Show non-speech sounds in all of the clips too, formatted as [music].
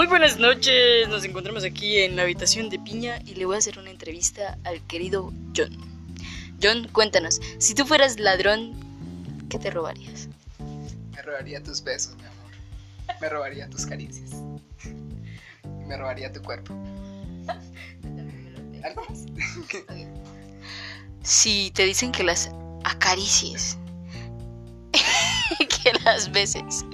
Muy buenas noches, nos encontramos aquí en la habitación de Piña y le voy a hacer una entrevista al querido John. John, cuéntanos, si tú fueras ladrón, ¿qué te robarías? Me robaría tus besos, mi amor. Me robaría tus caricias. Me robaría tu cuerpo. [laughs] ¿Algo más? Si te dicen que las acaricies, [laughs] que las beses,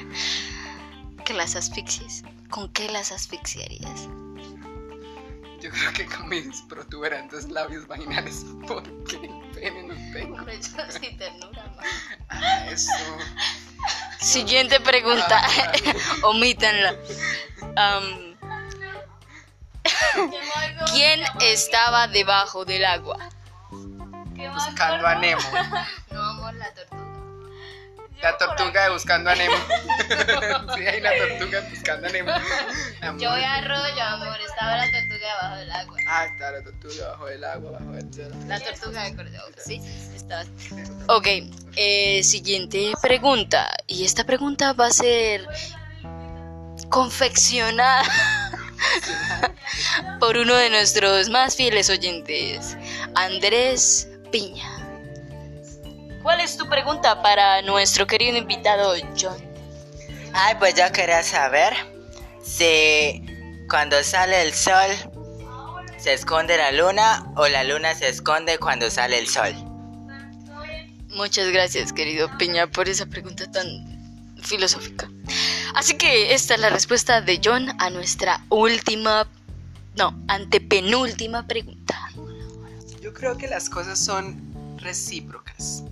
que las asfixies, ¿con qué las asfixiarías? Yo creo que con mis protuberantes labios vaginales porque el pene no tengo. sin ternura, Ah, eso. Siguiente pregunta. [laughs] Omítanla. Am, [laughs] ¿Quién estaba debajo del agua? Buscando a Nemo. [laughs] La tortuga de buscando a Nemo. [laughs] [laughs] sí, hay una tortuga buscando a Nemo. Amor. Yo voy a rollo, amor. Estaba la tortuga debajo del agua. Ah, está la tortuga bajo el agua, bajo el cielo. La tortuga de cordero. Sí, está. Ok, eh, siguiente pregunta. Y esta pregunta va a ser confeccionada [laughs] por uno de nuestros más fieles oyentes, Andrés Piña. ¿Cuál es tu pregunta para nuestro querido invitado John? Ay, pues yo quería saber si cuando sale el sol se esconde la luna o la luna se esconde cuando sale el sol. Muchas gracias, querido Piña, por esa pregunta tan filosófica. Así que esta es la respuesta de John a nuestra última, no, antepenúltima pregunta. Yo creo que las cosas son recíprocas.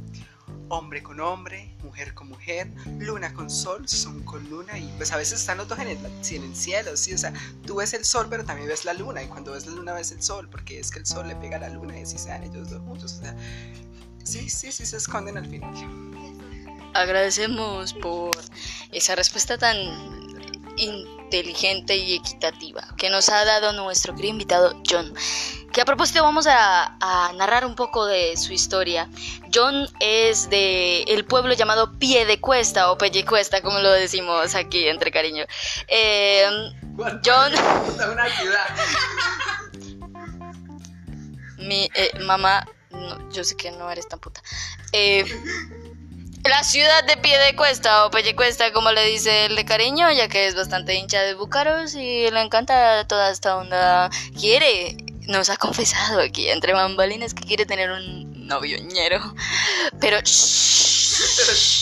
Hombre con hombre, mujer con mujer, luna con sol, son con luna y pues a veces están los dos en el, en el cielo, sí, o sea, tú ves el sol pero también ves la luna y cuando ves la luna ves el sol porque es que el sol le pega a la luna y así se dan ellos dos juntos, o sea, sí, sí, sí se esconden al final. Agradecemos por esa respuesta tan inteligente y equitativa que nos ha dado nuestro querido invitado John. Que a propósito vamos a, a narrar un poco de su historia. John es de el pueblo llamado Piedecuesta o Pellecuesta, como lo decimos aquí entre cariño. Eh, John, [laughs] una ciudad. mi eh, mamá, no, yo sé que no eres tan puta. Eh, la ciudad de Piedecuesta o Pellecuesta, como le dice el de cariño, ya que es bastante hincha de Búcaros y le encanta toda esta onda. Quiere, nos ha confesado aquí entre bambalinas que quiere tener un novioñero. Pero shh,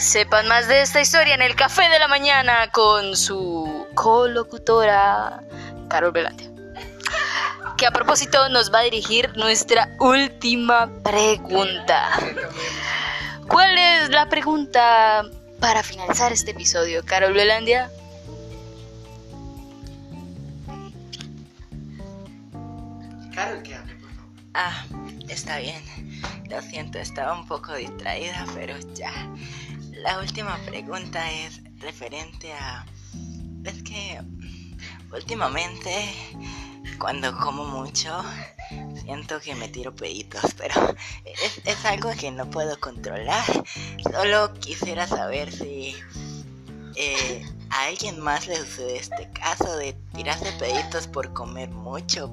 sepan más de esta historia en el café de la mañana con su colocutora Carol Belante. Que a propósito nos va a dirigir nuestra última pregunta. ¿Cuál es la pregunta para finalizar este episodio, Carol Belandia? Carol, que hable, por favor. Ah, está bien. Lo siento, estaba un poco distraída, pero ya. La última pregunta es referente a... Es que últimamente, cuando como mucho, siento que me tiro peditos, pero es, es algo que no puedo controlar. Solo quisiera saber si eh, a alguien más le sucede este caso de tirarse peditos por comer mucho.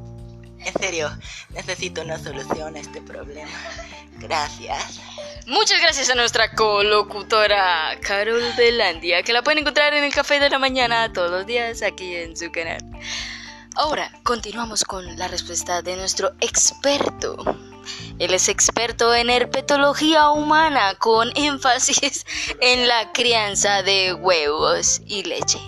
En serio, necesito una solución a este problema. Gracias. Muchas gracias a nuestra colocutora Carol Belandia, que la pueden encontrar en el café de la mañana todos los días aquí en su canal. Ahora continuamos con la respuesta de nuestro experto. Él es experto en herpetología humana con énfasis en la crianza de huevos y leche.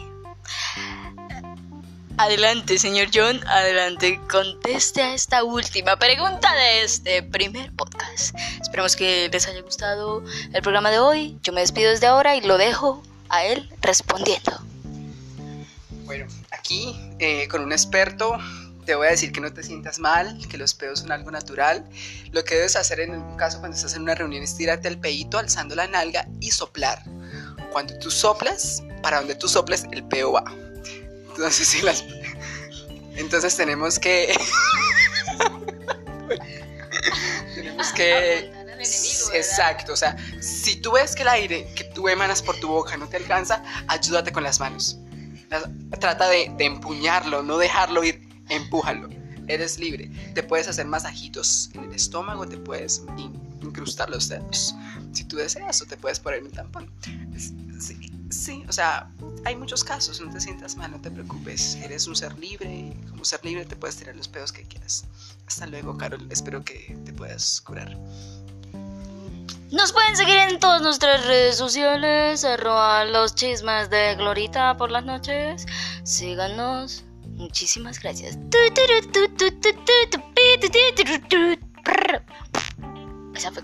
Adelante, señor John, adelante, conteste a esta última pregunta de este primer podcast. Esperamos que les haya gustado el programa de hoy. Yo me despido desde ahora y lo dejo a él respondiendo. Bueno, aquí eh, con un experto te voy a decir que no te sientas mal, que los pedos son algo natural. Lo que debes hacer en un caso cuando estás en una reunión es tirarte el pedito alzando la nalga y soplar. Cuando tú soplas, para donde tú soples, el peo va. Entonces, sí, las... Entonces tenemos que... tenemos que... Exacto, o sea, si tú ves que el aire que tú emanas por tu boca no te alcanza, ayúdate con las manos. Trata de, de empuñarlo, no dejarlo ir, empújalo. Eres libre. Te puedes hacer masajitos en el estómago, te puedes in- incrustar los dedos. Si tú deseas, o te puedes poner un tampón. Sí, sí, o sea, hay muchos casos, no te sientas mal, no te preocupes. Eres un ser libre, como ser libre te puedes tirar los pedos que quieras. Hasta luego, Carol. Espero que te puedas curar. Nos pueden seguir en todas nuestras redes sociales, arroba los chismes de Glorita por las noches. Síganos. Muchísimas gracias. Esa fue